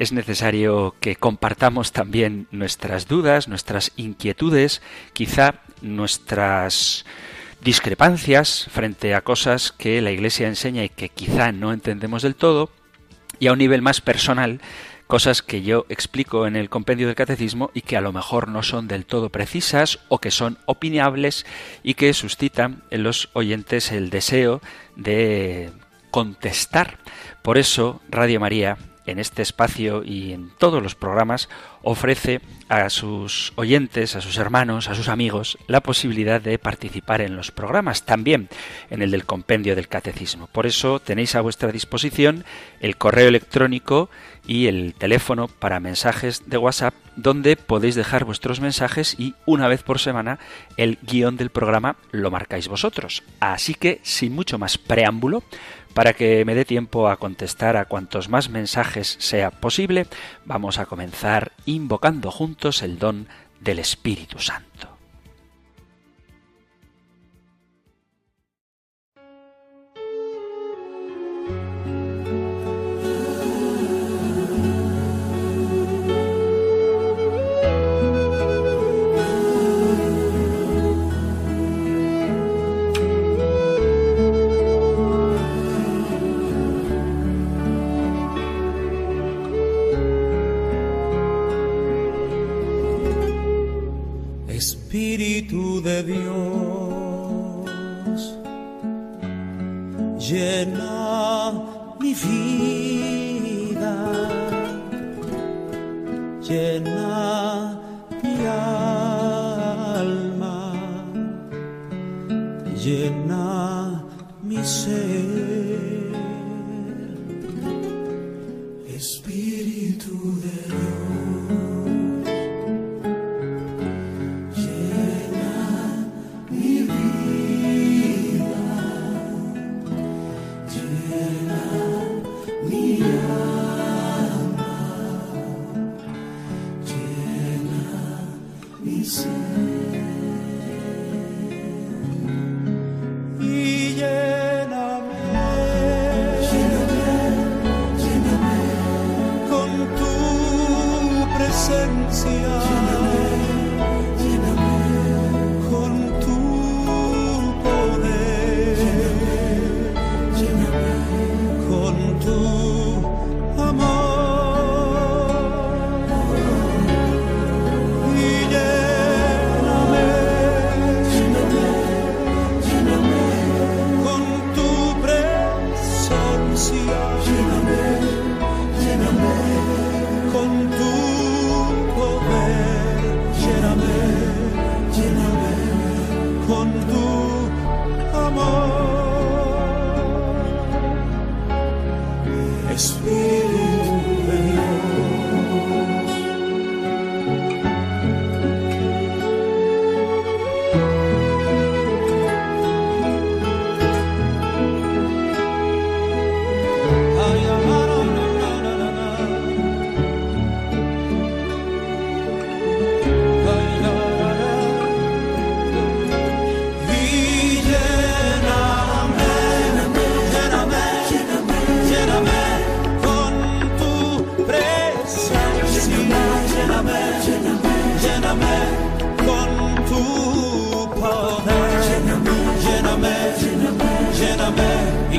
es necesario que compartamos también nuestras dudas, nuestras inquietudes, quizá nuestras discrepancias frente a cosas que la Iglesia enseña y que quizá no entendemos del todo, y a un nivel más personal, cosas que yo explico en el compendio del catecismo y que a lo mejor no son del todo precisas o que son opinables y que suscitan en los oyentes el deseo de contestar. Por eso Radio María en este espacio y en todos los programas ofrece a sus oyentes, a sus hermanos, a sus amigos, la posibilidad de participar en los programas, también en el del compendio del catecismo. Por eso tenéis a vuestra disposición el correo electrónico y el teléfono para mensajes de WhatsApp, donde podéis dejar vuestros mensajes y una vez por semana el guion del programa lo marcáis vosotros. Así que, sin mucho más preámbulo, para que me dé tiempo a contestar a cuantos más mensajes sea posible, vamos a comenzar invocando juntos el don del Espíritu Santo. de Dios. Llena mi vida, llena Tierra mía.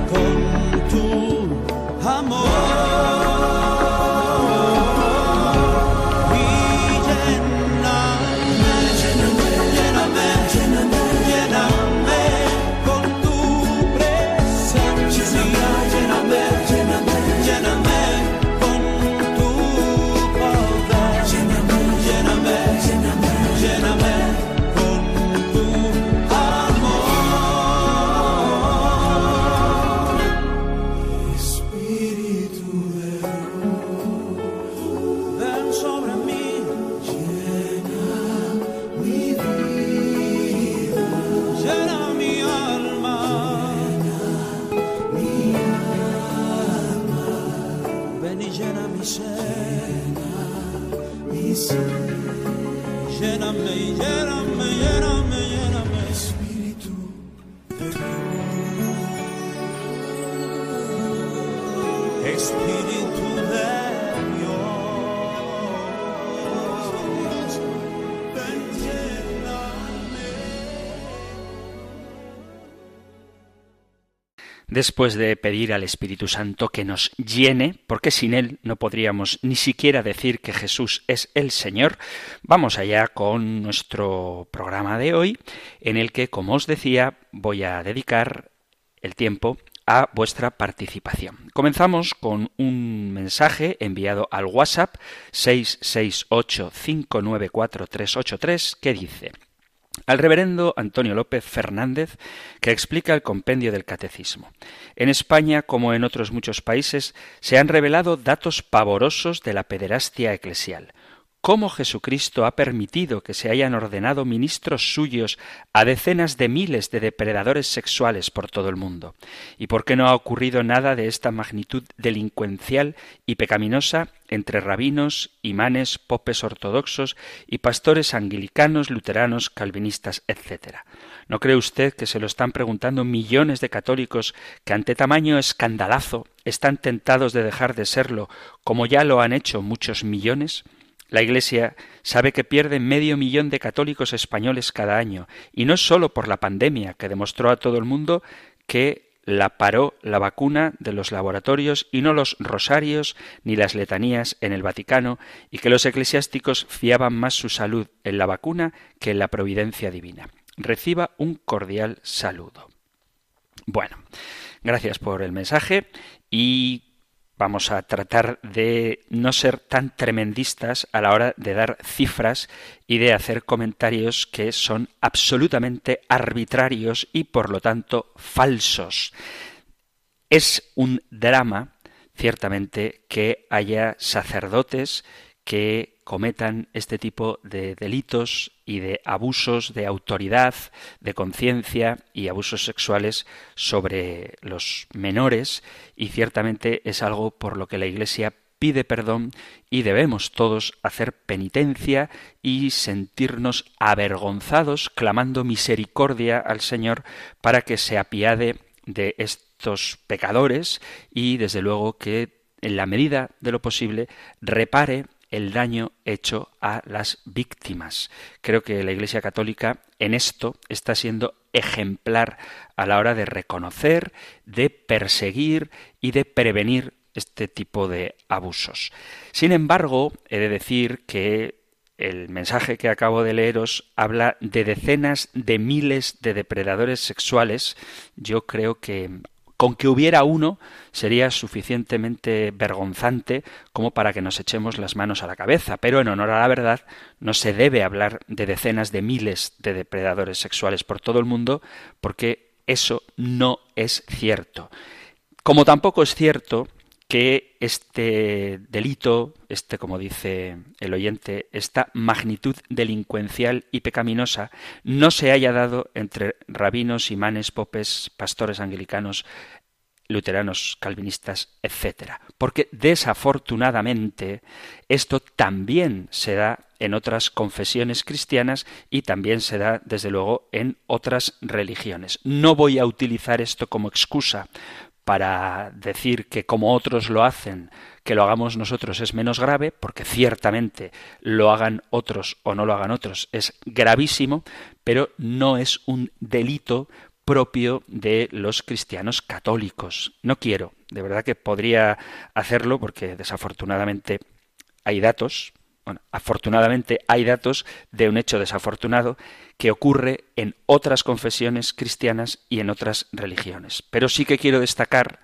Công Después de pedir al Espíritu Santo que nos llene, porque sin Él no podríamos ni siquiera decir que Jesús es el Señor, vamos allá con nuestro programa de hoy, en el que, como os decía, voy a dedicar el tiempo a vuestra participación. Comenzamos con un mensaje enviado al WhatsApp 668-594-383 que dice al reverendo Antonio López Fernández, que explica el compendio del catecismo. En España, como en otros muchos países, se han revelado datos pavorosos de la pederastia eclesial cómo Jesucristo ha permitido que se hayan ordenado ministros suyos a decenas de miles de depredadores sexuales por todo el mundo, y por qué no ha ocurrido nada de esta magnitud delincuencial y pecaminosa entre rabinos, imanes, popes ortodoxos y pastores anglicanos, luteranos, calvinistas, etc. ¿No cree usted que se lo están preguntando millones de católicos que ante tamaño escandalazo están tentados de dejar de serlo, como ya lo han hecho muchos millones? La Iglesia sabe que pierde medio millón de católicos españoles cada año, y no sólo por la pandemia, que demostró a todo el mundo que la paró la vacuna de los laboratorios y no los rosarios ni las letanías en el Vaticano, y que los eclesiásticos fiaban más su salud en la vacuna que en la providencia divina. Reciba un cordial saludo. Bueno, gracias por el mensaje y vamos a tratar de no ser tan tremendistas a la hora de dar cifras y de hacer comentarios que son absolutamente arbitrarios y por lo tanto falsos. Es un drama, ciertamente, que haya sacerdotes que cometan este tipo de delitos y de abusos de autoridad, de conciencia y abusos sexuales sobre los menores. Y ciertamente es algo por lo que la Iglesia pide perdón y debemos todos hacer penitencia y sentirnos avergonzados clamando misericordia al Señor para que se apiade de estos pecadores y desde luego que en la medida de lo posible repare el daño hecho a las víctimas. Creo que la Iglesia Católica en esto está siendo ejemplar a la hora de reconocer, de perseguir y de prevenir este tipo de abusos. Sin embargo, he de decir que el mensaje que acabo de leeros habla de decenas de miles de depredadores sexuales. Yo creo que con que hubiera uno sería suficientemente vergonzante como para que nos echemos las manos a la cabeza, pero en honor a la verdad no se debe hablar de decenas de miles de depredadores sexuales por todo el mundo porque eso no es cierto. Como tampoco es cierto que este delito, este, como dice el oyente, esta magnitud delincuencial y pecaminosa no se haya dado entre rabinos, imanes, popes, pastores anglicanos, luteranos, calvinistas, etc. Porque desafortunadamente esto también se da en otras confesiones cristianas y también se da, desde luego, en otras religiones. No voy a utilizar esto como excusa para decir que como otros lo hacen, que lo hagamos nosotros es menos grave, porque ciertamente lo hagan otros o no lo hagan otros es gravísimo, pero no es un delito propio de los cristianos católicos. No quiero, de verdad que podría hacerlo porque desafortunadamente hay datos, afortunadamente hay datos de un hecho desafortunado que ocurre en otras confesiones cristianas y en otras religiones. Pero sí que quiero destacar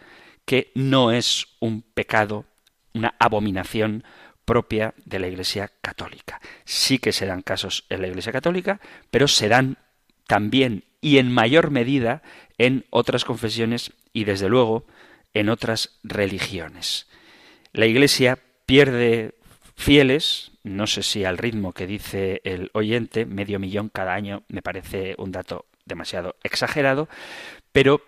que no es un pecado, una abominación propia de la Iglesia católica. Sí que se dan casos en la Iglesia católica, pero se dan también y en mayor medida en otras confesiones y desde luego en otras religiones. La Iglesia pierde fieles, no sé si al ritmo que dice el oyente, medio millón cada año, me parece un dato demasiado exagerado, pero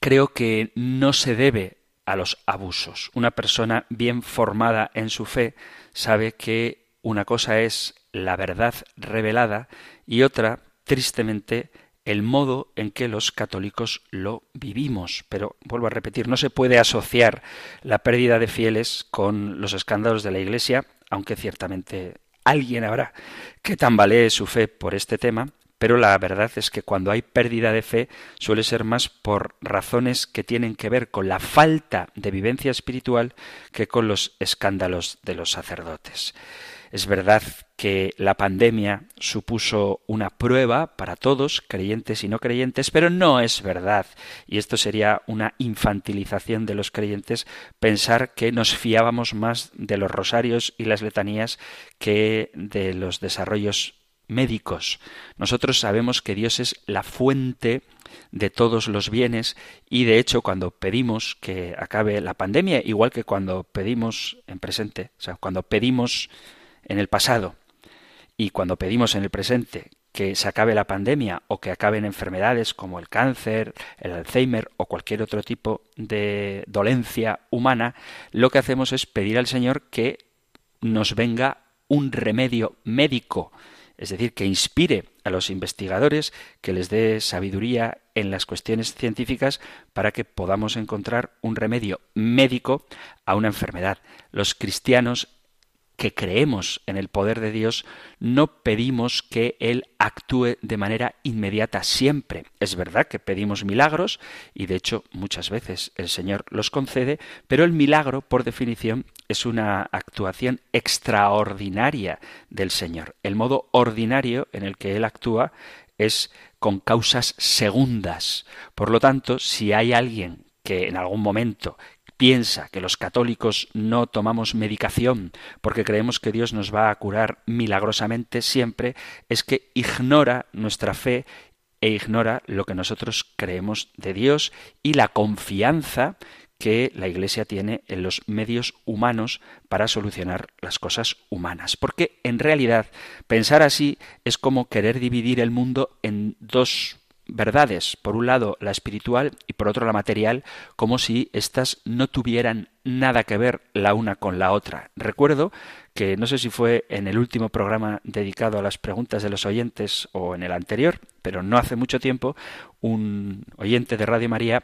creo que no se debe a los abusos. Una persona bien formada en su fe sabe que una cosa es la verdad revelada y otra, tristemente, el modo en que los católicos lo vivimos. Pero vuelvo a repetir, no se puede asociar la pérdida de fieles con los escándalos de la Iglesia, aunque ciertamente alguien habrá que tambalee su fe por este tema, pero la verdad es que cuando hay pérdida de fe suele ser más por razones que tienen que ver con la falta de vivencia espiritual que con los escándalos de los sacerdotes. Es verdad que la pandemia supuso una prueba para todos, creyentes y no creyentes, pero no es verdad, y esto sería una infantilización de los creyentes, pensar que nos fiábamos más de los rosarios y las letanías que de los desarrollos médicos. Nosotros sabemos que Dios es la fuente de todos los bienes y de hecho cuando pedimos que acabe la pandemia, igual que cuando pedimos en presente, o sea, cuando pedimos en el pasado y cuando pedimos en el presente que se acabe la pandemia o que acaben enfermedades como el cáncer, el Alzheimer o cualquier otro tipo de dolencia humana, lo que hacemos es pedir al Señor que nos venga un remedio médico, es decir, que inspire a los investigadores, que les dé sabiduría en las cuestiones científicas para que podamos encontrar un remedio médico a una enfermedad. Los cristianos que creemos en el poder de Dios, no pedimos que Él actúe de manera inmediata siempre. Es verdad que pedimos milagros, y de hecho muchas veces el Señor los concede, pero el milagro, por definición, es una actuación extraordinaria del Señor. El modo ordinario en el que Él actúa es con causas segundas. Por lo tanto, si hay alguien que en algún momento piensa que los católicos no tomamos medicación porque creemos que Dios nos va a curar milagrosamente siempre, es que ignora nuestra fe e ignora lo que nosotros creemos de Dios y la confianza que la Iglesia tiene en los medios humanos para solucionar las cosas humanas. Porque en realidad pensar así es como querer dividir el mundo en dos verdades, por un lado la espiritual y por otro la material, como si éstas no tuvieran nada que ver la una con la otra. Recuerdo que no sé si fue en el último programa dedicado a las preguntas de los oyentes o en el anterior, pero no hace mucho tiempo, un oyente de Radio María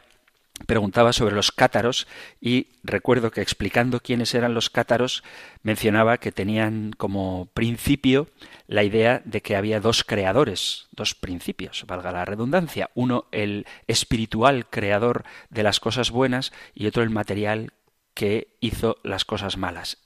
preguntaba sobre los cátaros y recuerdo que explicando quiénes eran los cátaros mencionaba que tenían como principio la idea de que había dos creadores, dos principios, valga la redundancia, uno el espiritual creador de las cosas buenas y otro el material que hizo las cosas malas.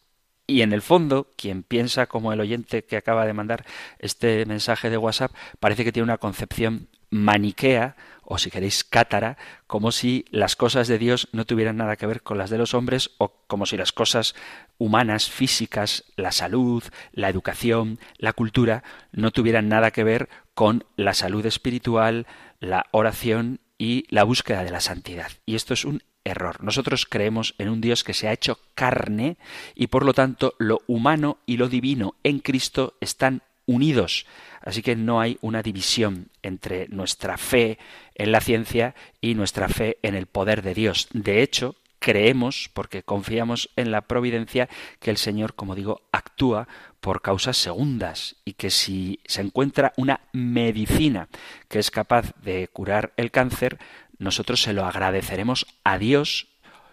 Y en el fondo, quien piensa como el oyente que acaba de mandar este mensaje de WhatsApp, parece que tiene una concepción maniquea o si queréis cátara, como si las cosas de Dios no tuvieran nada que ver con las de los hombres o como si las cosas humanas, físicas, la salud, la educación, la cultura, no tuvieran nada que ver con la salud espiritual, la oración y la búsqueda de la santidad. Y esto es un error. Nosotros creemos en un Dios que se ha hecho carne y por lo tanto lo humano y lo divino en Cristo están unidos. Así que no hay una división entre nuestra fe en la ciencia y nuestra fe en el poder de Dios. De hecho, creemos, porque confiamos en la providencia, que el Señor, como digo, actúa por causas segundas y que si se encuentra una medicina que es capaz de curar el cáncer, nosotros se lo agradeceremos a Dios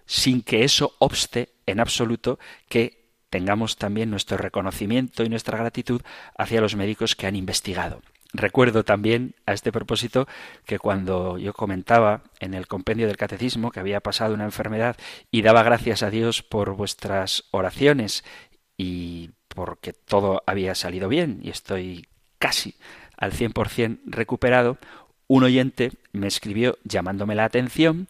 sin que eso obste en absoluto que tengamos también nuestro reconocimiento y nuestra gratitud hacia los médicos que han investigado. Recuerdo también a este propósito que cuando yo comentaba en el compendio del catecismo que había pasado una enfermedad y daba gracias a Dios por vuestras oraciones y porque todo había salido bien y estoy casi al 100% recuperado, un oyente me escribió llamándome la atención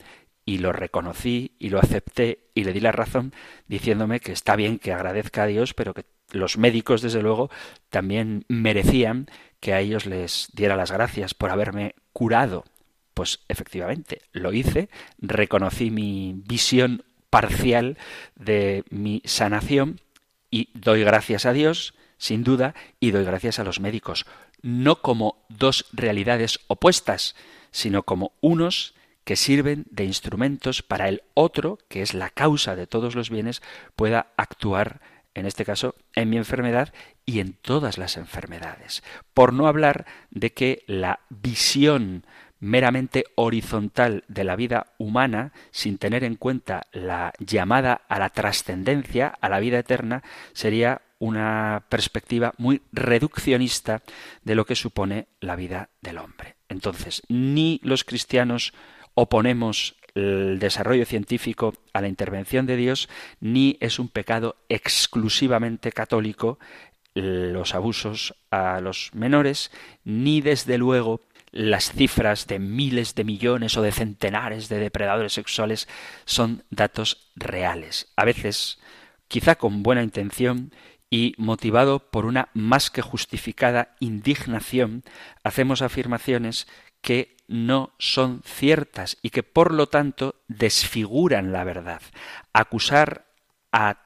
y lo reconocí y lo acepté y le di la razón diciéndome que está bien que agradezca a Dios, pero que los médicos, desde luego, también merecían que a ellos les diera las gracias por haberme curado. Pues efectivamente, lo hice, reconocí mi visión parcial de mi sanación y doy gracias a Dios, sin duda, y doy gracias a los médicos, no como dos realidades opuestas, sino como unos que sirven de instrumentos para el otro, que es la causa de todos los bienes, pueda actuar en este caso en mi enfermedad y en todas las enfermedades. Por no hablar de que la visión meramente horizontal de la vida humana, sin tener en cuenta la llamada a la trascendencia, a la vida eterna, sería una perspectiva muy reduccionista de lo que supone la vida del hombre. Entonces, ni los cristianos oponemos el desarrollo científico a la intervención de Dios, ni es un pecado exclusivamente católico los abusos a los menores, ni desde luego las cifras de miles de millones o de centenares de depredadores sexuales son datos reales. A veces, quizá con buena intención y motivado por una más que justificada indignación, hacemos afirmaciones que no son ciertas y que por lo tanto desfiguran la verdad. Acusar a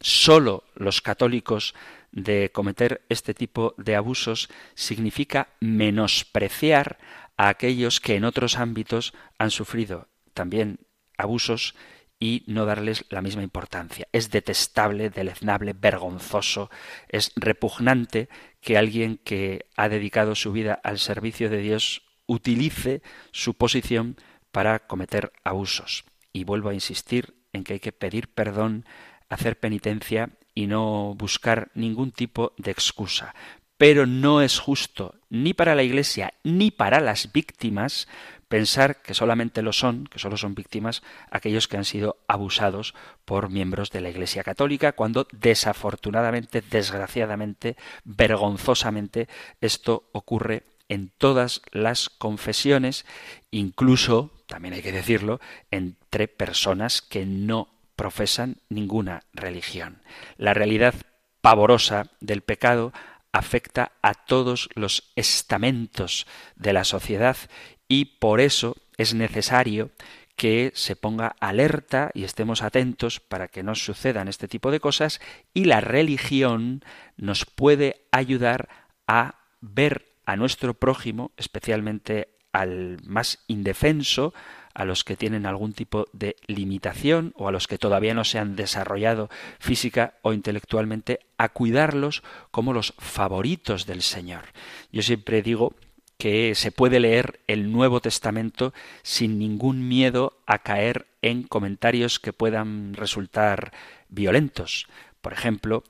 solo los católicos de cometer este tipo de abusos significa menospreciar a aquellos que en otros ámbitos han sufrido también abusos y no darles la misma importancia. Es detestable, deleznable, vergonzoso, es repugnante que alguien que ha dedicado su vida al servicio de Dios utilice su posición para cometer abusos. Y vuelvo a insistir en que hay que pedir perdón, hacer penitencia y no buscar ningún tipo de excusa. Pero no es justo ni para la Iglesia ni para las víctimas pensar que solamente lo son, que solo son víctimas aquellos que han sido abusados por miembros de la Iglesia Católica, cuando desafortunadamente, desgraciadamente, vergonzosamente, esto ocurre en todas las confesiones, incluso, también hay que decirlo, entre personas que no profesan ninguna religión. La realidad pavorosa del pecado afecta a todos los estamentos de la sociedad y por eso es necesario que se ponga alerta y estemos atentos para que no sucedan este tipo de cosas y la religión nos puede ayudar a ver a nuestro prójimo, especialmente al más indefenso, a los que tienen algún tipo de limitación o a los que todavía no se han desarrollado física o intelectualmente, a cuidarlos como los favoritos del Señor. Yo siempre digo que se puede leer el Nuevo Testamento sin ningún miedo a caer en comentarios que puedan resultar violentos. Por ejemplo,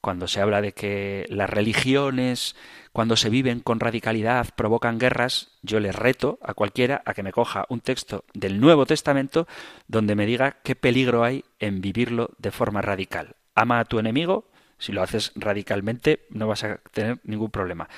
cuando se habla de que las religiones cuando se viven con radicalidad, provocan guerras, yo le reto a cualquiera a que me coja un texto del Nuevo Testamento donde me diga qué peligro hay en vivirlo de forma radical. Ama a tu enemigo, si lo haces radicalmente no vas a tener ningún problema.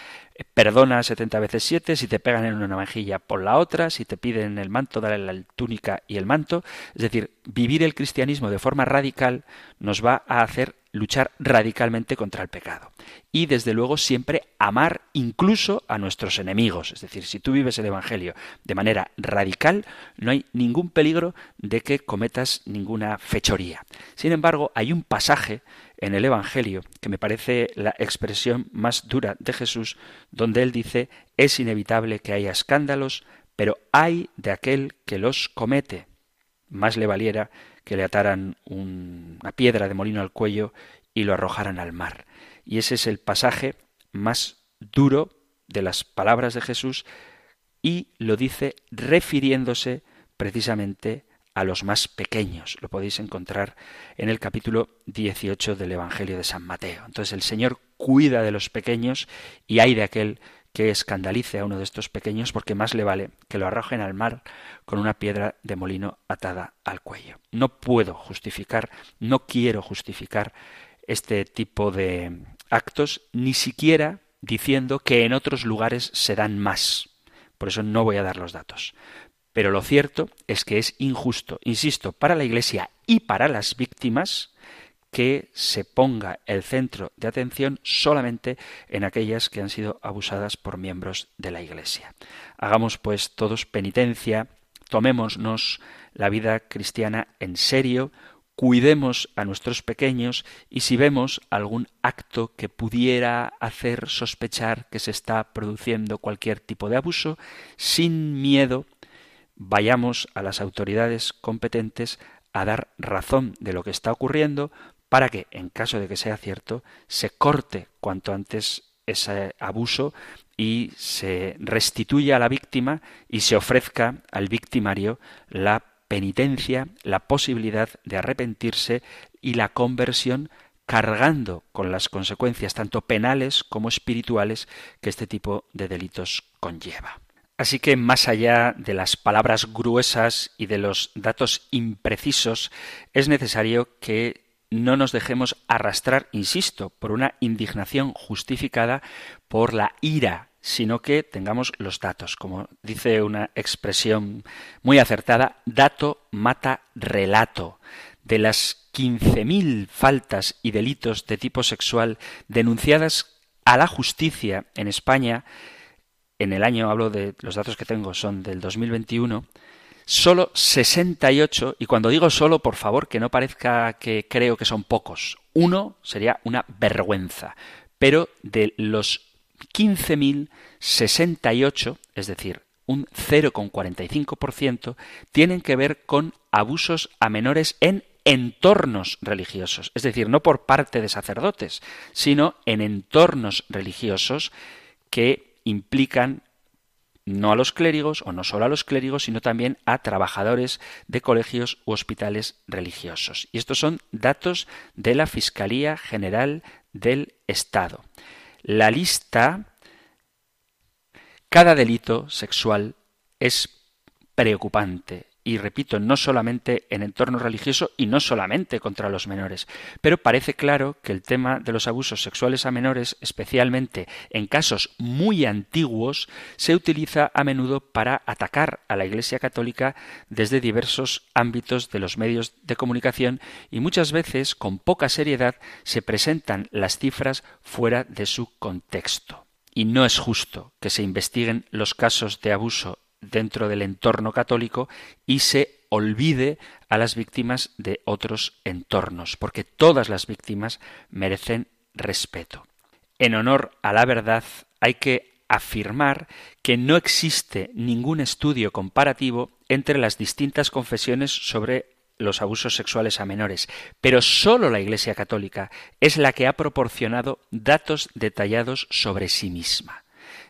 Perdona 70 veces 7, si te pegan en una mejilla por la otra, si te piden el manto, dale la túnica y el manto. Es decir, vivir el cristianismo de forma radical nos va a hacer luchar radicalmente contra el pecado. Y desde luego siempre amar incluso a nuestros enemigos. Es decir, si tú vives el Evangelio de manera radical, no hay ningún peligro de que cometas ninguna fechoría. Sin embargo, hay un pasaje en el Evangelio que me parece la expresión más dura de Jesús, donde él dice, es inevitable que haya escándalos, pero hay de aquel que los comete. Más le valiera que le ataran una piedra de molino al cuello y lo arrojaran al mar. Y ese es el pasaje más duro de las palabras de Jesús y lo dice refiriéndose precisamente a los más pequeños. Lo podéis encontrar en el capítulo 18 del Evangelio de San Mateo. Entonces el Señor cuida de los pequeños y hay de aquel que escandalice a uno de estos pequeños porque más le vale que lo arrojen al mar con una piedra de molino atada al cuello. No puedo justificar, no quiero justificar este tipo de actos, ni siquiera diciendo que en otros lugares se dan más. Por eso no voy a dar los datos. Pero lo cierto es que es injusto, insisto, para la Iglesia y para las víctimas que se ponga el centro de atención solamente en aquellas que han sido abusadas por miembros de la Iglesia. Hagamos pues todos penitencia, tomémonos la vida cristiana en serio, cuidemos a nuestros pequeños y si vemos algún acto que pudiera hacer sospechar que se está produciendo cualquier tipo de abuso, sin miedo, vayamos a las autoridades competentes a dar razón de lo que está ocurriendo para que, en caso de que sea cierto, se corte cuanto antes ese abuso y se restituya a la víctima y se ofrezca al victimario la penitencia, la posibilidad de arrepentirse y la conversión cargando con las consecuencias tanto penales como espirituales que este tipo de delitos conlleva. Así que más allá de las palabras gruesas y de los datos imprecisos, es necesario que no nos dejemos arrastrar, insisto, por una indignación justificada por la ira, sino que tengamos los datos. Como dice una expresión muy acertada, dato mata relato. De las 15.000 faltas y delitos de tipo sexual denunciadas a la justicia en España, en el año, hablo de los datos que tengo, son del 2021, solo 68, y cuando digo solo, por favor, que no parezca que creo que son pocos, uno sería una vergüenza, pero de los 15.068, es decir, un 0,45%, tienen que ver con abusos a menores en entornos religiosos, es decir, no por parte de sacerdotes, sino en entornos religiosos que implican no a los clérigos, o no solo a los clérigos, sino también a trabajadores de colegios u hospitales religiosos. Y estos son datos de la Fiscalía General del Estado. La lista, cada delito sexual es preocupante y repito, no solamente en entorno religioso y no solamente contra los menores. Pero parece claro que el tema de los abusos sexuales a menores, especialmente en casos muy antiguos, se utiliza a menudo para atacar a la Iglesia Católica desde diversos ámbitos de los medios de comunicación y muchas veces, con poca seriedad, se presentan las cifras fuera de su contexto. Y no es justo que se investiguen los casos de abuso dentro del entorno católico y se olvide a las víctimas de otros entornos, porque todas las víctimas merecen respeto. En honor a la verdad hay que afirmar que no existe ningún estudio comparativo entre las distintas confesiones sobre los abusos sexuales a menores, pero sólo la Iglesia Católica es la que ha proporcionado datos detallados sobre sí misma.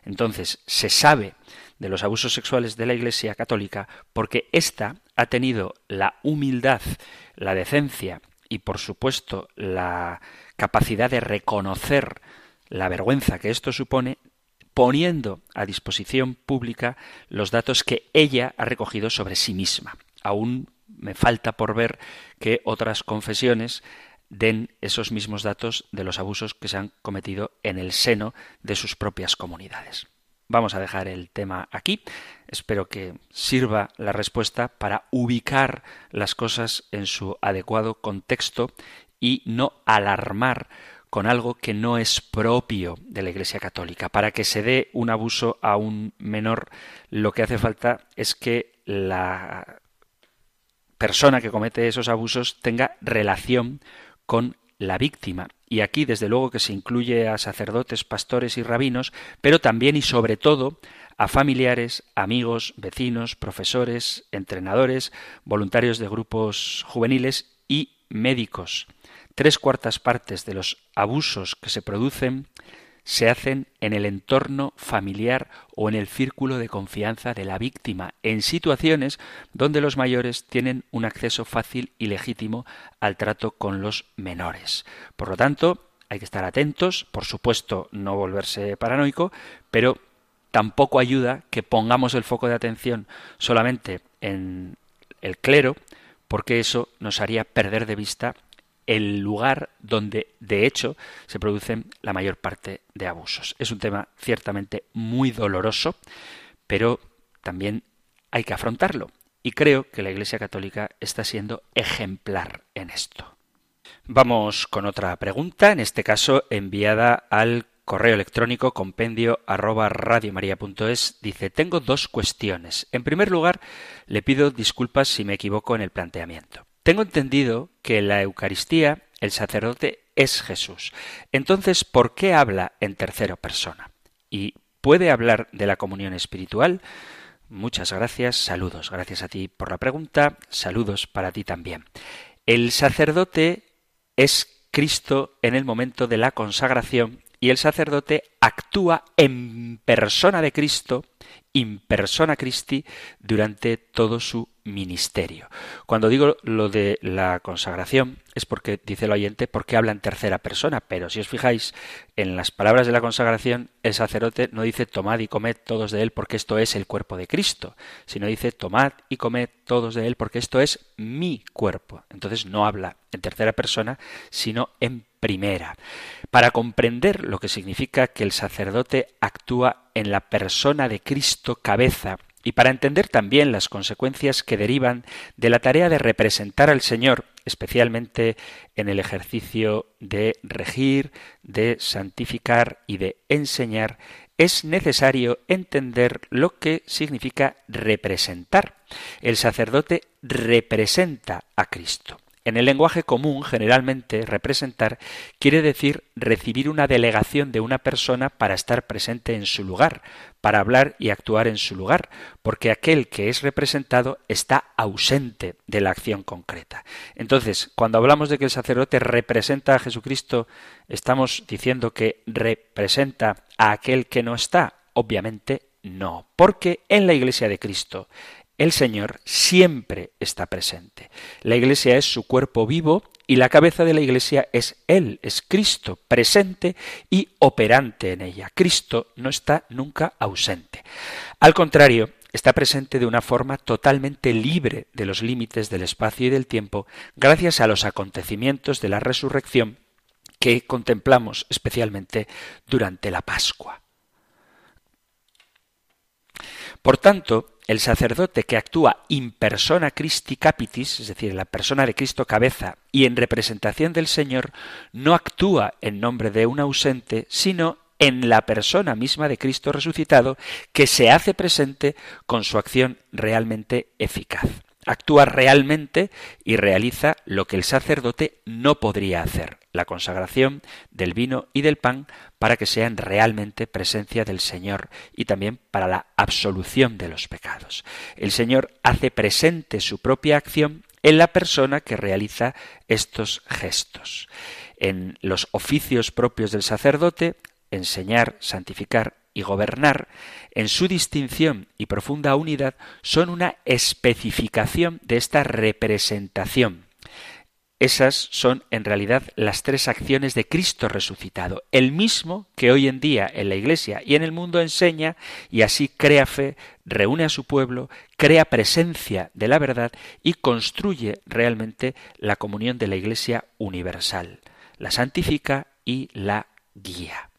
Entonces, se sabe de los abusos sexuales de la Iglesia católica porque ésta ha tenido la humildad, la decencia y por supuesto la capacidad de reconocer la vergüenza que esto supone poniendo a disposición pública los datos que ella ha recogido sobre sí misma. Aún me falta por ver que otras confesiones den esos mismos datos de los abusos que se han cometido en el seno de sus propias comunidades. Vamos a dejar el tema aquí. Espero que sirva la respuesta para ubicar las cosas en su adecuado contexto y no alarmar con algo que no es propio de la Iglesia Católica. Para que se dé un abuso a un menor, lo que hace falta es que la persona que comete esos abusos tenga relación con la víctima. Y aquí, desde luego, que se incluye a sacerdotes, pastores y rabinos, pero también y sobre todo a familiares, amigos, vecinos, profesores, entrenadores, voluntarios de grupos juveniles y médicos. Tres cuartas partes de los abusos que se producen se hacen en el entorno familiar o en el círculo de confianza de la víctima, en situaciones donde los mayores tienen un acceso fácil y legítimo al trato con los menores. Por lo tanto, hay que estar atentos, por supuesto, no volverse paranoico, pero tampoco ayuda que pongamos el foco de atención solamente en el clero, porque eso nos haría perder de vista el lugar donde de hecho se producen la mayor parte de abusos. Es un tema ciertamente muy doloroso, pero también hay que afrontarlo. Y creo que la Iglesia Católica está siendo ejemplar en esto. Vamos con otra pregunta, en este caso enviada al correo electrónico compendio arroba. Dice, tengo dos cuestiones. En primer lugar, le pido disculpas si me equivoco en el planteamiento. Tengo entendido que en la Eucaristía el sacerdote es Jesús. Entonces, ¿por qué habla en tercera persona? ¿Y puede hablar de la comunión espiritual? Muchas gracias, saludos. Gracias a ti por la pregunta, saludos para ti también. El sacerdote es Cristo en el momento de la consagración y el sacerdote actúa en persona de Cristo, in persona Christi, durante todo su ministerio. Cuando digo lo de la consagración es porque, dice el oyente, porque habla en tercera persona, pero si os fijáis en las palabras de la consagración, el sacerdote no dice tomad y comed todos de él porque esto es el cuerpo de Cristo, sino dice tomad y comed todos de él porque esto es mi cuerpo. Entonces no habla en tercera persona, sino en primera. Para comprender lo que significa que el sacerdote actúa en la persona de Cristo cabeza, y para entender también las consecuencias que derivan de la tarea de representar al Señor, especialmente en el ejercicio de regir, de santificar y de enseñar, es necesario entender lo que significa representar. El sacerdote representa a Cristo. En el lenguaje común, generalmente, representar quiere decir recibir una delegación de una persona para estar presente en su lugar, para hablar y actuar en su lugar, porque aquel que es representado está ausente de la acción concreta. Entonces, cuando hablamos de que el sacerdote representa a Jesucristo, estamos diciendo que representa a aquel que no está. Obviamente no, porque en la Iglesia de Cristo el Señor siempre está presente. La Iglesia es su cuerpo vivo y la cabeza de la Iglesia es Él, es Cristo, presente y operante en ella. Cristo no está nunca ausente. Al contrario, está presente de una forma totalmente libre de los límites del espacio y del tiempo gracias a los acontecimientos de la resurrección que contemplamos especialmente durante la Pascua. Por tanto, el sacerdote que actúa in persona Christi capitis, es decir, en la persona de Cristo cabeza y en representación del Señor, no actúa en nombre de un ausente, sino en la persona misma de Cristo resucitado, que se hace presente con su acción realmente eficaz. Actúa realmente y realiza lo que el sacerdote no podría hacer, la consagración del vino y del pan para que sean realmente presencia del Señor y también para la absolución de los pecados. El Señor hace presente su propia acción en la persona que realiza estos gestos. En los oficios propios del sacerdote, enseñar, santificar y gobernar, en su distinción y profunda unidad, son una especificación de esta representación. Esas son en realidad las tres acciones de Cristo resucitado, el mismo que hoy en día en la Iglesia y en el mundo enseña y así crea fe, reúne a su pueblo, crea presencia de la verdad y construye realmente la comunión de la Iglesia universal, la santifica y la guía.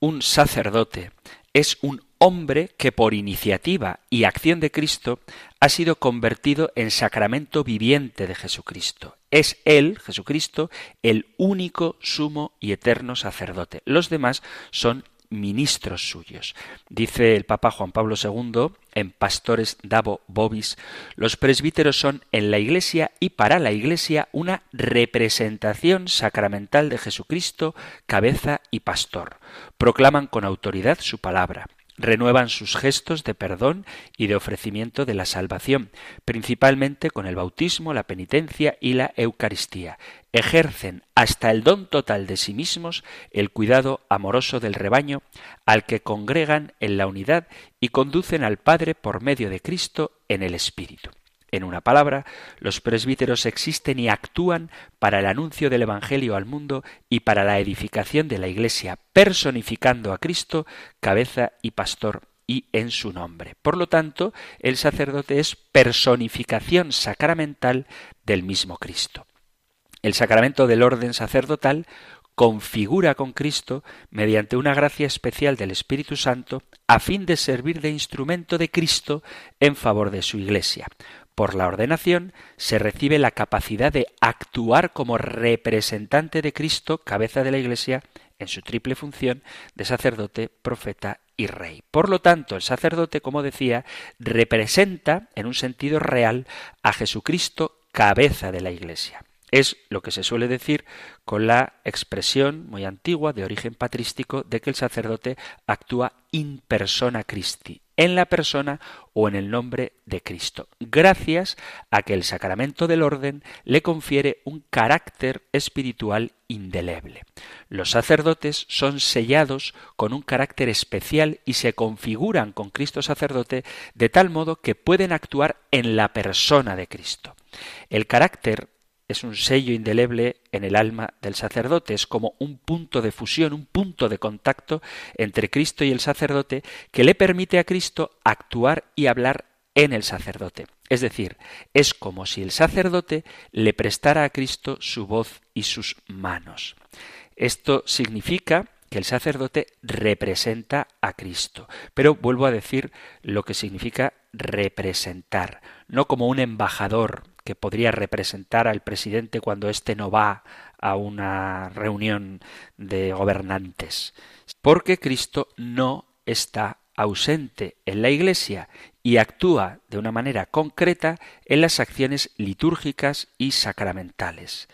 Un sacerdote es un hombre que por iniciativa y acción de Cristo ha sido convertido en sacramento viviente de Jesucristo. Es Él, Jesucristo, el único sumo y eterno sacerdote. Los demás son ministros suyos. Dice el Papa Juan Pablo II en Pastores Davo Bobis, los presbíteros son en la Iglesia y para la Iglesia una representación sacramental de Jesucristo, cabeza y pastor. Proclaman con autoridad su palabra renuevan sus gestos de perdón y de ofrecimiento de la salvación, principalmente con el bautismo, la penitencia y la Eucaristía. Ejercen hasta el don total de sí mismos el cuidado amoroso del rebaño al que congregan en la unidad y conducen al Padre por medio de Cristo en el Espíritu. En una palabra, los presbíteros existen y actúan para el anuncio del Evangelio al mundo y para la edificación de la Iglesia, personificando a Cristo, cabeza y pastor y en su nombre. Por lo tanto, el sacerdote es personificación sacramental del mismo Cristo. El sacramento del orden sacerdotal configura con Cristo mediante una gracia especial del Espíritu Santo a fin de servir de instrumento de Cristo en favor de su Iglesia. Por la ordenación se recibe la capacidad de actuar como representante de Cristo, cabeza de la Iglesia, en su triple función de sacerdote, profeta y rey. Por lo tanto, el sacerdote, como decía, representa, en un sentido real, a Jesucristo, cabeza de la Iglesia. Es lo que se suele decir con la expresión muy antigua de origen patrístico de que el sacerdote actúa in persona Christi, en la persona o en el nombre de Cristo, gracias a que el sacramento del orden le confiere un carácter espiritual indeleble. Los sacerdotes son sellados con un carácter especial y se configuran con Cristo sacerdote de tal modo que pueden actuar en la persona de Cristo. El carácter es un sello indeleble en el alma del sacerdote, es como un punto de fusión, un punto de contacto entre Cristo y el sacerdote que le permite a Cristo actuar y hablar en el sacerdote. Es decir, es como si el sacerdote le prestara a Cristo su voz y sus manos. Esto significa que el sacerdote representa a Cristo. Pero vuelvo a decir lo que significa representar, no como un embajador que podría representar al presidente cuando éste no va a una reunión de gobernantes, porque Cristo no está ausente en la Iglesia y actúa de una manera concreta en las acciones litúrgicas y sacramentales.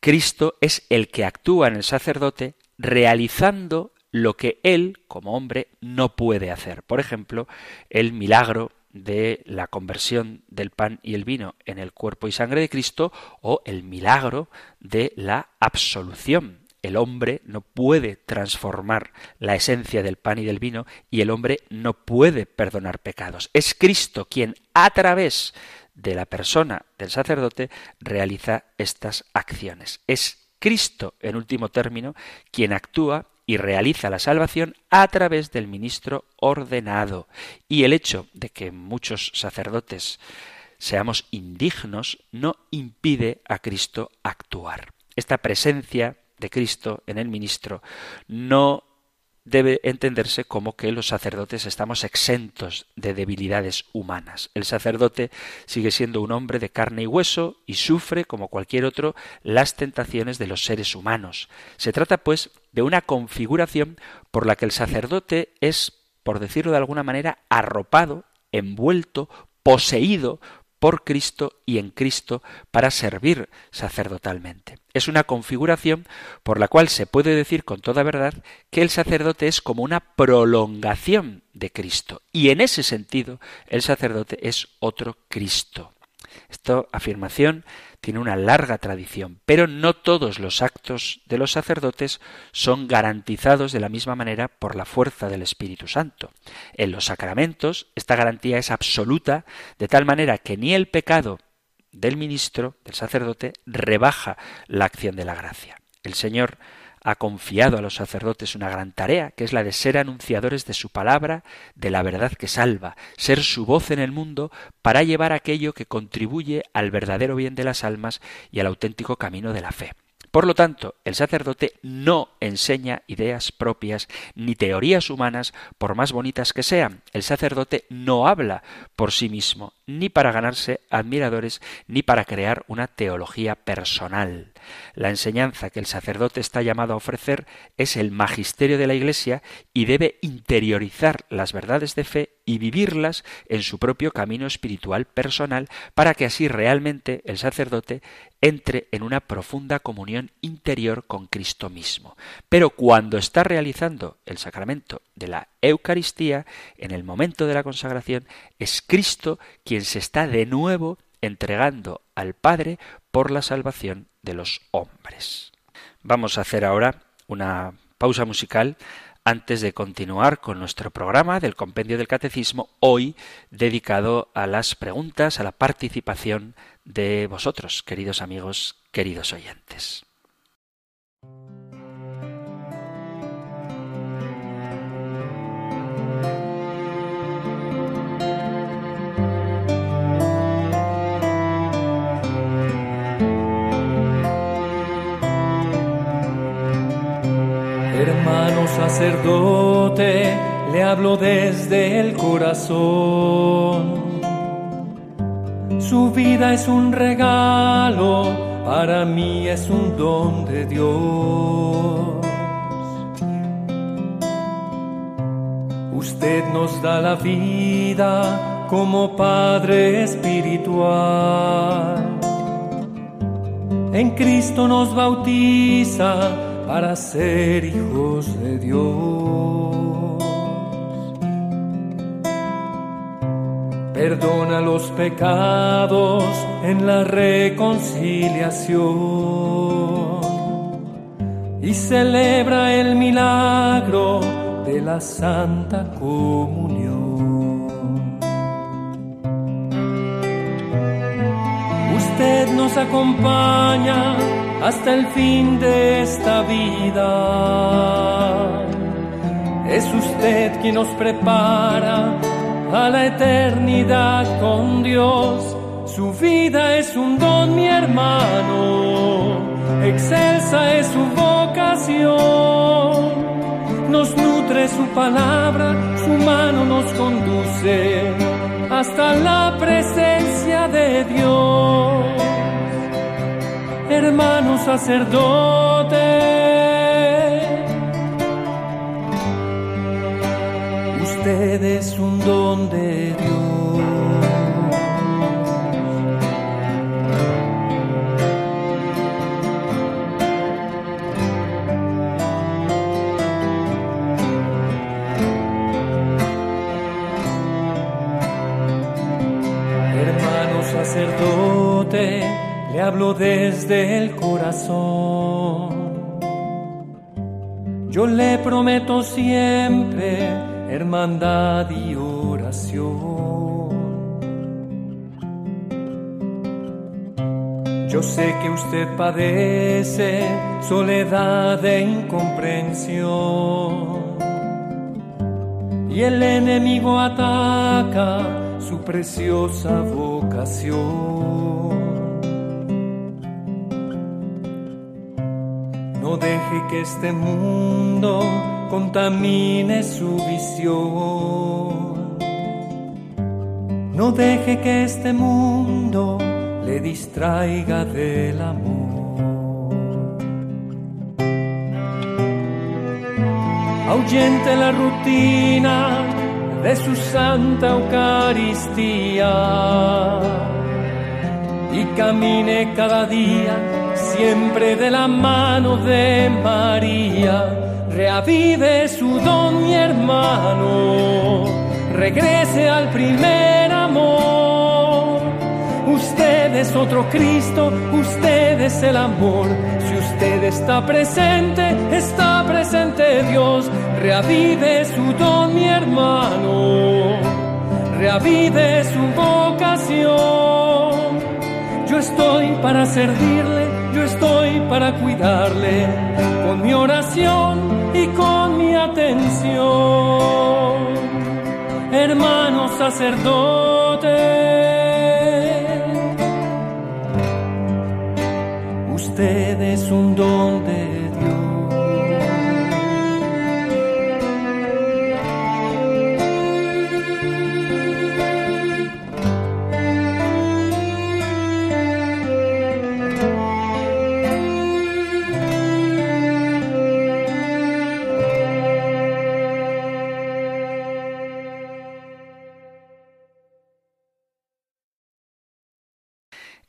Cristo es el que actúa en el sacerdote realizando lo que él, como hombre, no puede hacer. Por ejemplo, el milagro de la conversión del pan y el vino en el cuerpo y sangre de Cristo o el milagro de la absolución. El hombre no puede transformar la esencia del pan y del vino y el hombre no puede perdonar pecados. Es Cristo quien a través de la persona del sacerdote realiza estas acciones. Es Cristo, en último término, quien actúa y realiza la salvación a través del ministro ordenado. Y el hecho de que muchos sacerdotes seamos indignos no impide a Cristo actuar. Esta presencia de Cristo en el ministro no debe entenderse como que los sacerdotes estamos exentos de debilidades humanas. El sacerdote sigue siendo un hombre de carne y hueso y sufre, como cualquier otro, las tentaciones de los seres humanos. Se trata, pues, de una configuración por la que el sacerdote es, por decirlo de alguna manera, arropado, envuelto, poseído por Cristo y en Cristo para servir sacerdotalmente. Es una configuración por la cual se puede decir con toda verdad que el sacerdote es como una prolongación de Cristo y en ese sentido el sacerdote es otro Cristo. Esta afirmación tiene una larga tradición, pero no todos los actos de los sacerdotes son garantizados de la misma manera por la fuerza del Espíritu Santo. En los sacramentos esta garantía es absoluta, de tal manera que ni el pecado del ministro, del sacerdote, rebaja la acción de la gracia. El Señor ha confiado a los sacerdotes una gran tarea, que es la de ser anunciadores de su palabra, de la verdad que salva, ser su voz en el mundo para llevar aquello que contribuye al verdadero bien de las almas y al auténtico camino de la fe. Por lo tanto, el sacerdote no enseña ideas propias ni teorías humanas, por más bonitas que sean. El sacerdote no habla por sí mismo, ni para ganarse admiradores, ni para crear una teología personal. La enseñanza que el sacerdote está llamado a ofrecer es el magisterio de la Iglesia y debe interiorizar las verdades de fe y vivirlas en su propio camino espiritual personal para que así realmente el sacerdote entre en una profunda comunión interior con Cristo mismo. Pero cuando está realizando el sacramento de la Eucaristía, en el momento de la consagración, es Cristo quien se está de nuevo entregando al Padre por la salvación de los hombres. Vamos a hacer ahora una pausa musical antes de continuar con nuestro programa del Compendio del Catecismo, hoy dedicado a las preguntas, a la participación de vosotros, queridos amigos, queridos oyentes. Sacerdote, le hablo desde el corazón. Su vida es un regalo, para mí es un don de Dios. Usted nos da la vida como Padre espiritual. En Cristo nos bautiza para ser hijos de Dios. perdona los pecados en la reconciliación y celebra el milagro de la Santa Comunión. Usted nos acompaña hasta el fin de esta vida. Es usted quien nos prepara a la eternidad con Dios. Su vida es un don, mi hermano. Excelsa es su vocación. Nos nutre su palabra, su mano nos conduce hasta la presencia de Dios. Hermano sacerdote, usted es un don de Dios. Hermano sacerdote, le hablo desde el corazón. Yo le prometo siempre hermandad y oración. Yo sé que usted padece soledad e incomprensión. Y el enemigo ataca su preciosa vocación. Deje que este mundo contamine su visión. No deje que este mundo le distraiga del amor. Ahuyente la rutina de su santa Eucaristía y camine cada día siempre de la mano de María. Reavive su don, mi hermano, regrese al primer amor. Usted es otro Cristo, usted es el amor. Si usted está presente, está presente Dios. Reavive su don, mi hermano. Reavive su vocación. Yo estoy para servirle, estoy para cuidarle con mi oración y con mi atención. Hermano sacerdote. Usted es un don de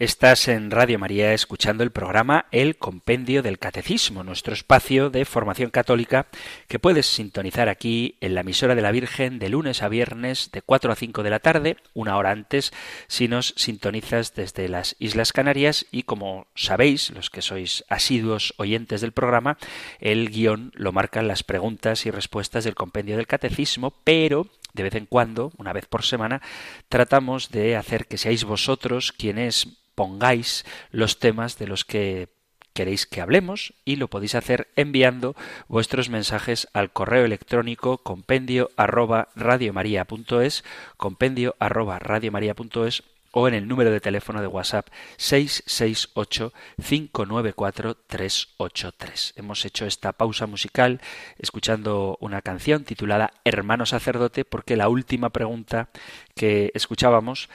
Estás en Radio María escuchando el programa El Compendio del Catecismo, nuestro espacio de formación católica que puedes sintonizar aquí en la emisora de la Virgen de lunes a viernes de 4 a 5 de la tarde, una hora antes si nos sintonizas desde las Islas Canarias. Y como sabéis, los que sois asiduos oyentes del programa, el guion lo marcan las preguntas y respuestas del Compendio del Catecismo, pero de vez en cuando, una vez por semana, tratamos de hacer que seáis vosotros quienes pongáis los temas de los que queréis que hablemos y lo podéis hacer enviando vuestros mensajes al correo electrónico compendio arroba radiomaria.es, compendio arroba radiomaria.es o en el número de teléfono de WhatsApp 668-594-383. Hemos hecho esta pausa musical escuchando una canción titulada Hermano sacerdote porque la última pregunta que escuchábamos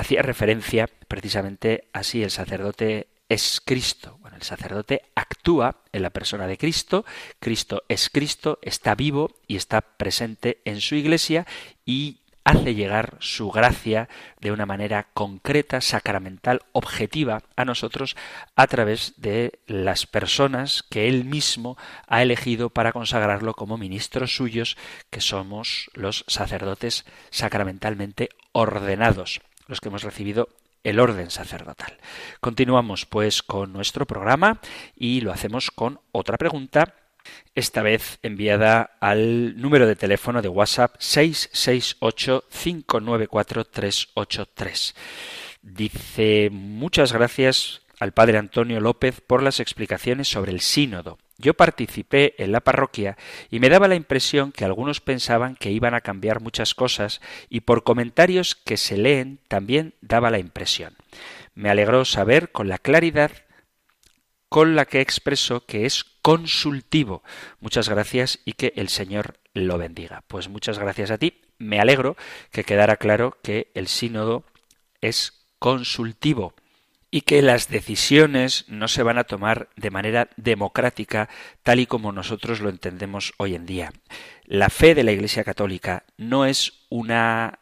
hacía referencia precisamente a si el sacerdote es Cristo. Bueno, el sacerdote actúa en la persona de Cristo, Cristo es Cristo, está vivo y está presente en su iglesia y hace llegar su gracia de una manera concreta, sacramental, objetiva a nosotros a través de las personas que Él mismo ha elegido para consagrarlo como ministros suyos, que somos los sacerdotes sacramentalmente ordenados, los que hemos recibido el orden sacerdotal. Continuamos pues con nuestro programa y lo hacemos con otra pregunta esta vez enviada al número de teléfono de WhatsApp 668-594-383. Dice muchas gracias al padre Antonio López por las explicaciones sobre el sínodo. Yo participé en la parroquia y me daba la impresión que algunos pensaban que iban a cambiar muchas cosas y por comentarios que se leen también daba la impresión. Me alegró saber con la claridad con la que expresó que es consultivo. Muchas gracias y que el Señor lo bendiga. Pues muchas gracias a ti. Me alegro que quedara claro que el sínodo es consultivo y que las decisiones no se van a tomar de manera democrática tal y como nosotros lo entendemos hoy en día. La fe de la Iglesia Católica no es una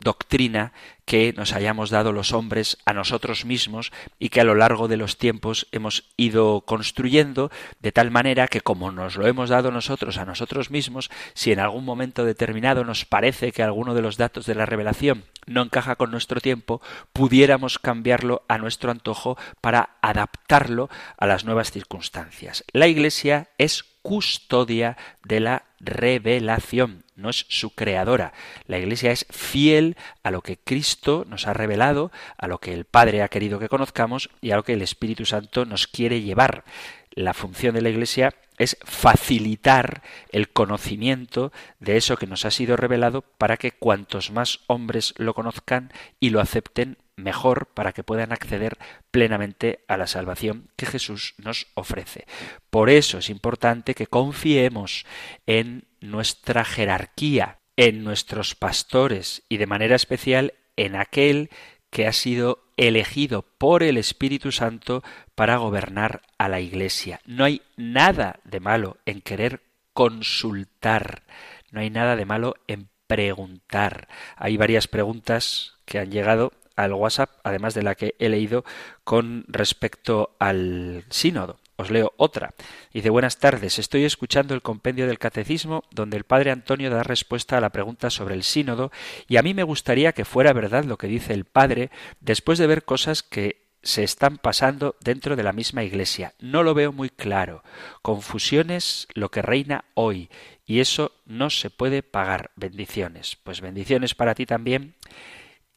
doctrina que nos hayamos dado los hombres a nosotros mismos y que a lo largo de los tiempos hemos ido construyendo de tal manera que como nos lo hemos dado nosotros a nosotros mismos, si en algún momento determinado nos parece que alguno de los datos de la revelación no encaja con nuestro tiempo, pudiéramos cambiarlo a nuestro antojo para adaptarlo a las nuevas circunstancias. La Iglesia es custodia de la revelación, no es su creadora. La Iglesia es fiel a lo que Cristo nos ha revelado, a lo que el Padre ha querido que conozcamos y a lo que el Espíritu Santo nos quiere llevar. La función de la Iglesia es facilitar el conocimiento de eso que nos ha sido revelado para que cuantos más hombres lo conozcan y lo acepten mejor para que puedan acceder plenamente a la salvación que Jesús nos ofrece. Por eso es importante que confiemos en nuestra jerarquía, en nuestros pastores y de manera especial en aquel que ha sido elegido por el Espíritu Santo para gobernar a la Iglesia. No hay nada de malo en querer consultar, no hay nada de malo en preguntar. Hay varias preguntas que han llegado al WhatsApp, además de la que he leído con respecto al sínodo. Os leo otra. Dice buenas tardes. Estoy escuchando el compendio del catecismo donde el padre Antonio da respuesta a la pregunta sobre el sínodo y a mí me gustaría que fuera verdad lo que dice el padre después de ver cosas que se están pasando dentro de la misma iglesia. No lo veo muy claro. Confusiones lo que reina hoy y eso no se puede pagar. Bendiciones. Pues bendiciones para ti también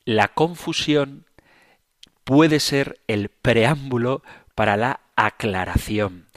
la confusión puede ser el preámbulo para la aclaración.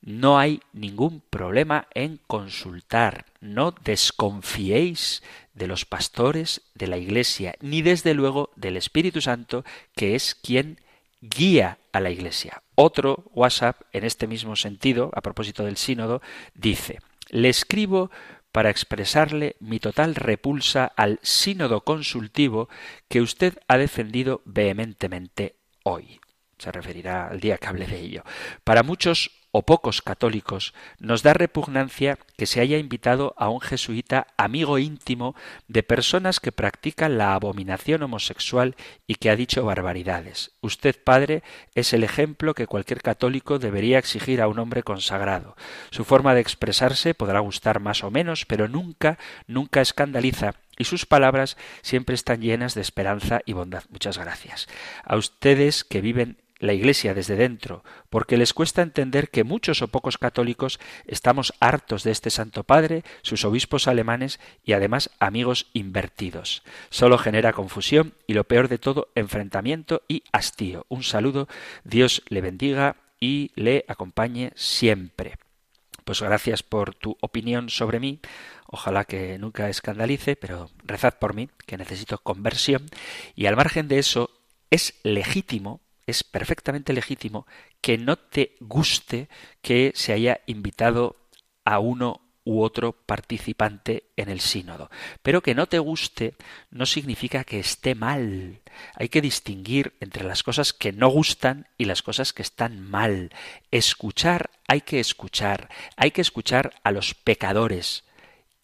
No hay ningún problema en consultar. No desconfiéis de los pastores de la Iglesia, ni desde luego del Espíritu Santo, que es quien guía a la Iglesia. Otro WhatsApp, en este mismo sentido, a propósito del sínodo, dice, le escribo para expresarle mi total repulsa al sínodo consultivo que usted ha defendido vehementemente hoy. Se referirá al día que hable de ello. Para muchos o pocos católicos, nos da repugnancia que se haya invitado a un jesuita amigo íntimo de personas que practican la abominación homosexual y que ha dicho barbaridades. Usted, padre, es el ejemplo que cualquier católico debería exigir a un hombre consagrado. Su forma de expresarse podrá gustar más o menos, pero nunca, nunca escandaliza y sus palabras siempre están llenas de esperanza y bondad. Muchas gracias. A ustedes que viven la Iglesia desde dentro, porque les cuesta entender que muchos o pocos católicos estamos hartos de este Santo Padre, sus obispos alemanes y además amigos invertidos. Solo genera confusión y lo peor de todo, enfrentamiento y hastío. Un saludo, Dios le bendiga y le acompañe siempre. Pues gracias por tu opinión sobre mí. Ojalá que nunca escandalice, pero rezad por mí, que necesito conversión. Y al margen de eso, es legítimo es perfectamente legítimo que no te guste que se haya invitado a uno u otro participante en el sínodo. Pero que no te guste no significa que esté mal. Hay que distinguir entre las cosas que no gustan y las cosas que están mal. Escuchar hay que escuchar. Hay que escuchar a los pecadores,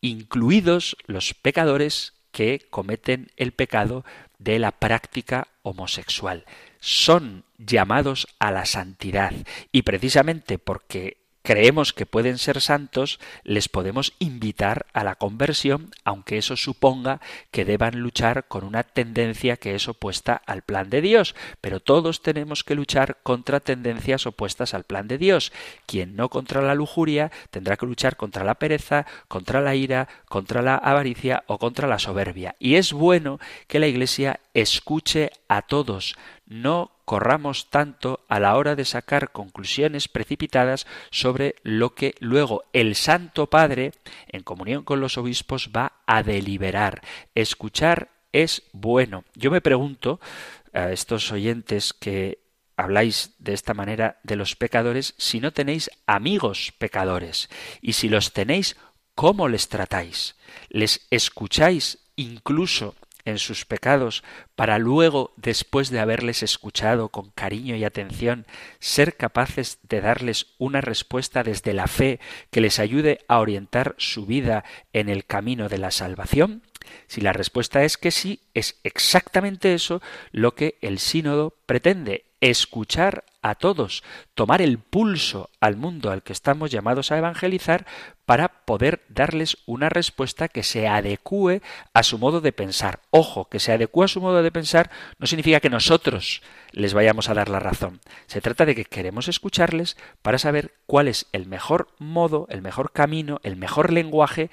incluidos los pecadores que cometen el pecado de la práctica homosexual. Son llamados a la santidad y precisamente porque creemos que pueden ser santos, les podemos invitar a la conversión, aunque eso suponga que deban luchar con una tendencia que es opuesta al plan de Dios. Pero todos tenemos que luchar contra tendencias opuestas al plan de Dios. Quien no contra la lujuria tendrá que luchar contra la pereza, contra la ira, contra la avaricia o contra la soberbia. Y es bueno que la Iglesia escuche a todos, no corramos tanto a la hora de sacar conclusiones precipitadas sobre lo que luego el Santo Padre, en comunión con los obispos, va a deliberar. Escuchar es bueno. Yo me pregunto a estos oyentes que habláis de esta manera de los pecadores si no tenéis amigos pecadores y si los tenéis, ¿cómo les tratáis? ¿Les escucháis incluso en sus pecados para luego, después de haberles escuchado con cariño y atención, ser capaces de darles una respuesta desde la fe que les ayude a orientar su vida en el camino de la salvación? Si la respuesta es que sí, es exactamente eso lo que el sínodo pretende, escuchar a todos, tomar el pulso al mundo al que estamos llamados a evangelizar para poder darles una respuesta que se adecue a su modo de pensar. Ojo, que se adecue a su modo de pensar no significa que nosotros les vayamos a dar la razón. Se trata de que queremos escucharles para saber cuál es el mejor modo, el mejor camino, el mejor lenguaje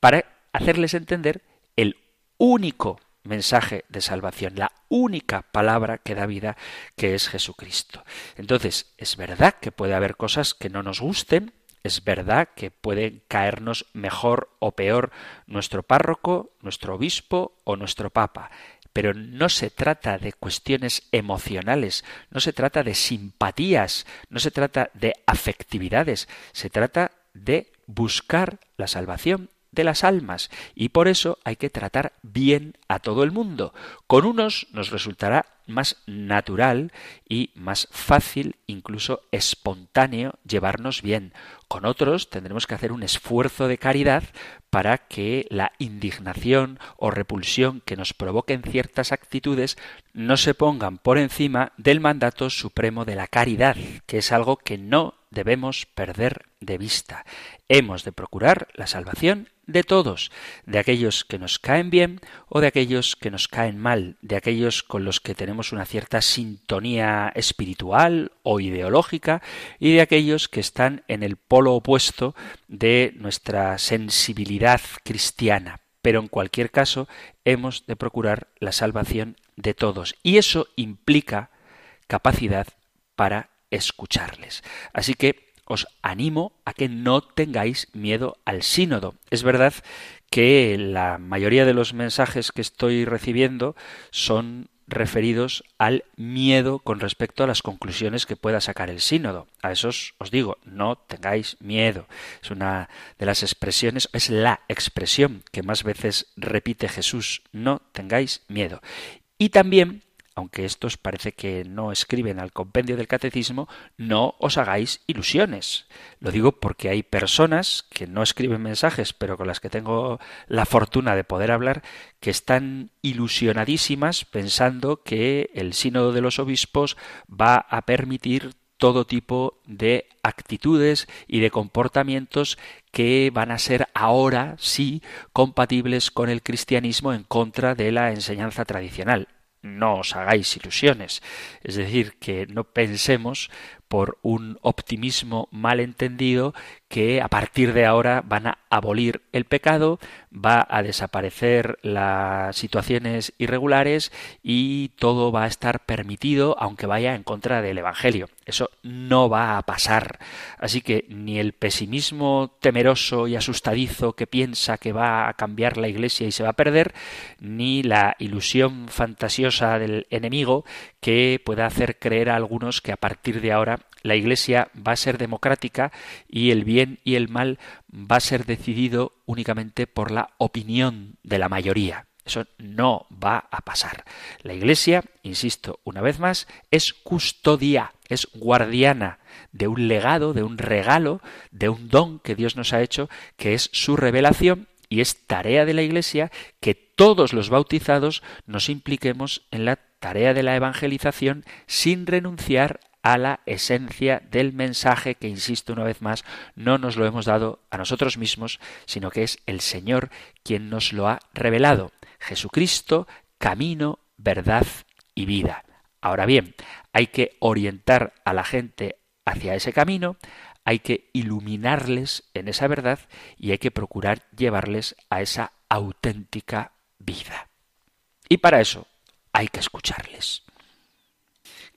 para hacerles entender el único mensaje de salvación, la única palabra que da vida, que es Jesucristo. Entonces, es verdad que puede haber cosas que no nos gusten, es verdad que puede caernos mejor o peor nuestro párroco, nuestro obispo o nuestro papa, pero no se trata de cuestiones emocionales, no se trata de simpatías, no se trata de afectividades, se trata de buscar la salvación de las almas y por eso hay que tratar bien a todo el mundo. Con unos nos resultará más natural y más fácil, incluso espontáneo, llevarnos bien. Con otros tendremos que hacer un esfuerzo de caridad para que la indignación o repulsión que nos provoquen ciertas actitudes no se pongan por encima del mandato supremo de la caridad, que es algo que no debemos perder de vista. Hemos de procurar la salvación de todos, de aquellos que nos caen bien o de aquellos que nos caen mal, de aquellos con los que tenemos una cierta sintonía espiritual o ideológica y de aquellos que están en el polo opuesto de nuestra sensibilidad cristiana. Pero en cualquier caso hemos de procurar la salvación de todos y eso implica capacidad para escucharles. Así que os animo a que no tengáis miedo al sínodo. Es verdad que la mayoría de los mensajes que estoy recibiendo son referidos al miedo con respecto a las conclusiones que pueda sacar el sínodo. A esos os digo, no tengáis miedo. Es una de las expresiones, es la expresión que más veces repite Jesús, no tengáis miedo. Y también aunque estos parece que no escriben al compendio del catecismo, no os hagáis ilusiones. Lo digo porque hay personas que no escriben mensajes, pero con las que tengo la fortuna de poder hablar, que están ilusionadísimas pensando que el sínodo de los obispos va a permitir todo tipo de actitudes y de comportamientos que van a ser ahora sí compatibles con el cristianismo en contra de la enseñanza tradicional no os hagáis ilusiones. Es decir, que no pensemos por un optimismo mal entendido que a partir de ahora van a abolir el pecado, va a desaparecer las situaciones irregulares y todo va a estar permitido aunque vaya en contra del Evangelio. Eso no va a pasar. Así que ni el pesimismo temeroso y asustadizo que piensa que va a cambiar la Iglesia y se va a perder, ni la ilusión fantasiosa del enemigo que pueda hacer creer a algunos que a partir de ahora la Iglesia va a ser democrática y el bien y el mal va a ser decidido únicamente por la opinión de la mayoría. Eso no va a pasar. La Iglesia, insisto una vez más, es custodia, es guardiana de un legado, de un regalo, de un don que Dios nos ha hecho, que es su revelación Y es tarea de la Iglesia que todos los bautizados nos impliquemos en la tarea de la evangelización sin renunciar a la esencia del mensaje que, insisto una vez más, no nos lo hemos dado a nosotros mismos, sino que es el Señor quien nos lo ha revelado. Jesucristo, camino, verdad y vida. Ahora bien, hay que orientar a la gente hacia ese camino, hay que iluminarles en esa verdad y hay que procurar llevarles a esa auténtica vida. Y para eso hay que escucharles.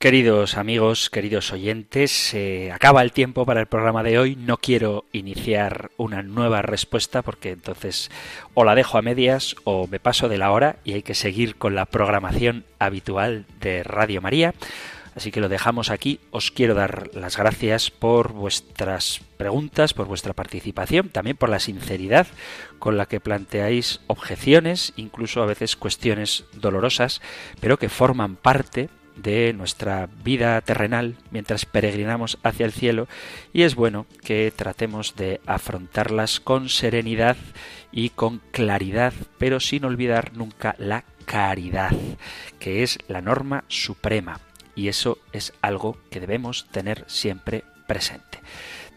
Queridos amigos, queridos oyentes, se acaba el tiempo para el programa de hoy. No quiero iniciar una nueva respuesta porque entonces o la dejo a medias o me paso de la hora y hay que seguir con la programación habitual de Radio María. Así que lo dejamos aquí. Os quiero dar las gracias por vuestras preguntas, por vuestra participación, también por la sinceridad con la que planteáis objeciones, incluso a veces cuestiones dolorosas, pero que forman parte de nuestra vida terrenal mientras peregrinamos hacia el cielo y es bueno que tratemos de afrontarlas con serenidad y con claridad, pero sin olvidar nunca la caridad, que es la norma suprema y eso es algo que debemos tener siempre presente.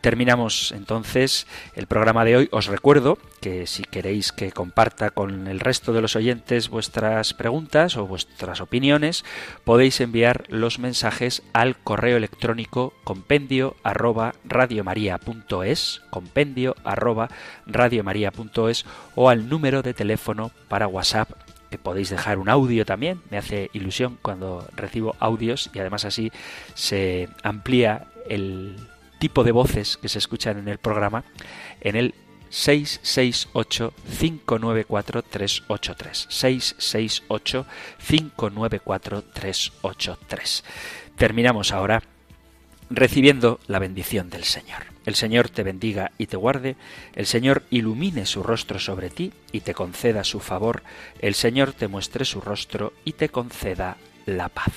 Terminamos entonces el programa de hoy. Os recuerdo que si queréis que comparta con el resto de los oyentes vuestras preguntas o vuestras opiniones, podéis enviar los mensajes al correo electrónico compendio arroba compendio arroba o al número de teléfono para WhatsApp que podéis dejar un audio también. Me hace ilusión cuando recibo audios y además así se amplía el tipo de voces que se escuchan en el programa en el 668-594-383. 668-594-383. Terminamos ahora recibiendo la bendición del Señor. El Señor te bendiga y te guarde, el Señor ilumine su rostro sobre ti y te conceda su favor, el Señor te muestre su rostro y te conceda la paz.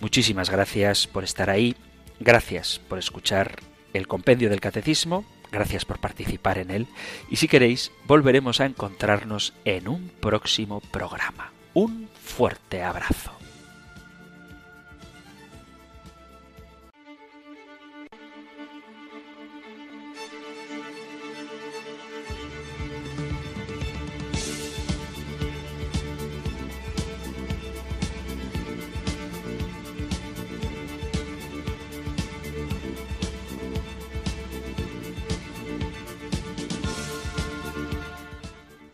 Muchísimas gracias por estar ahí, gracias por escuchar el compendio del catecismo. Gracias por participar en él y si queréis volveremos a encontrarnos en un próximo programa. Un fuerte abrazo.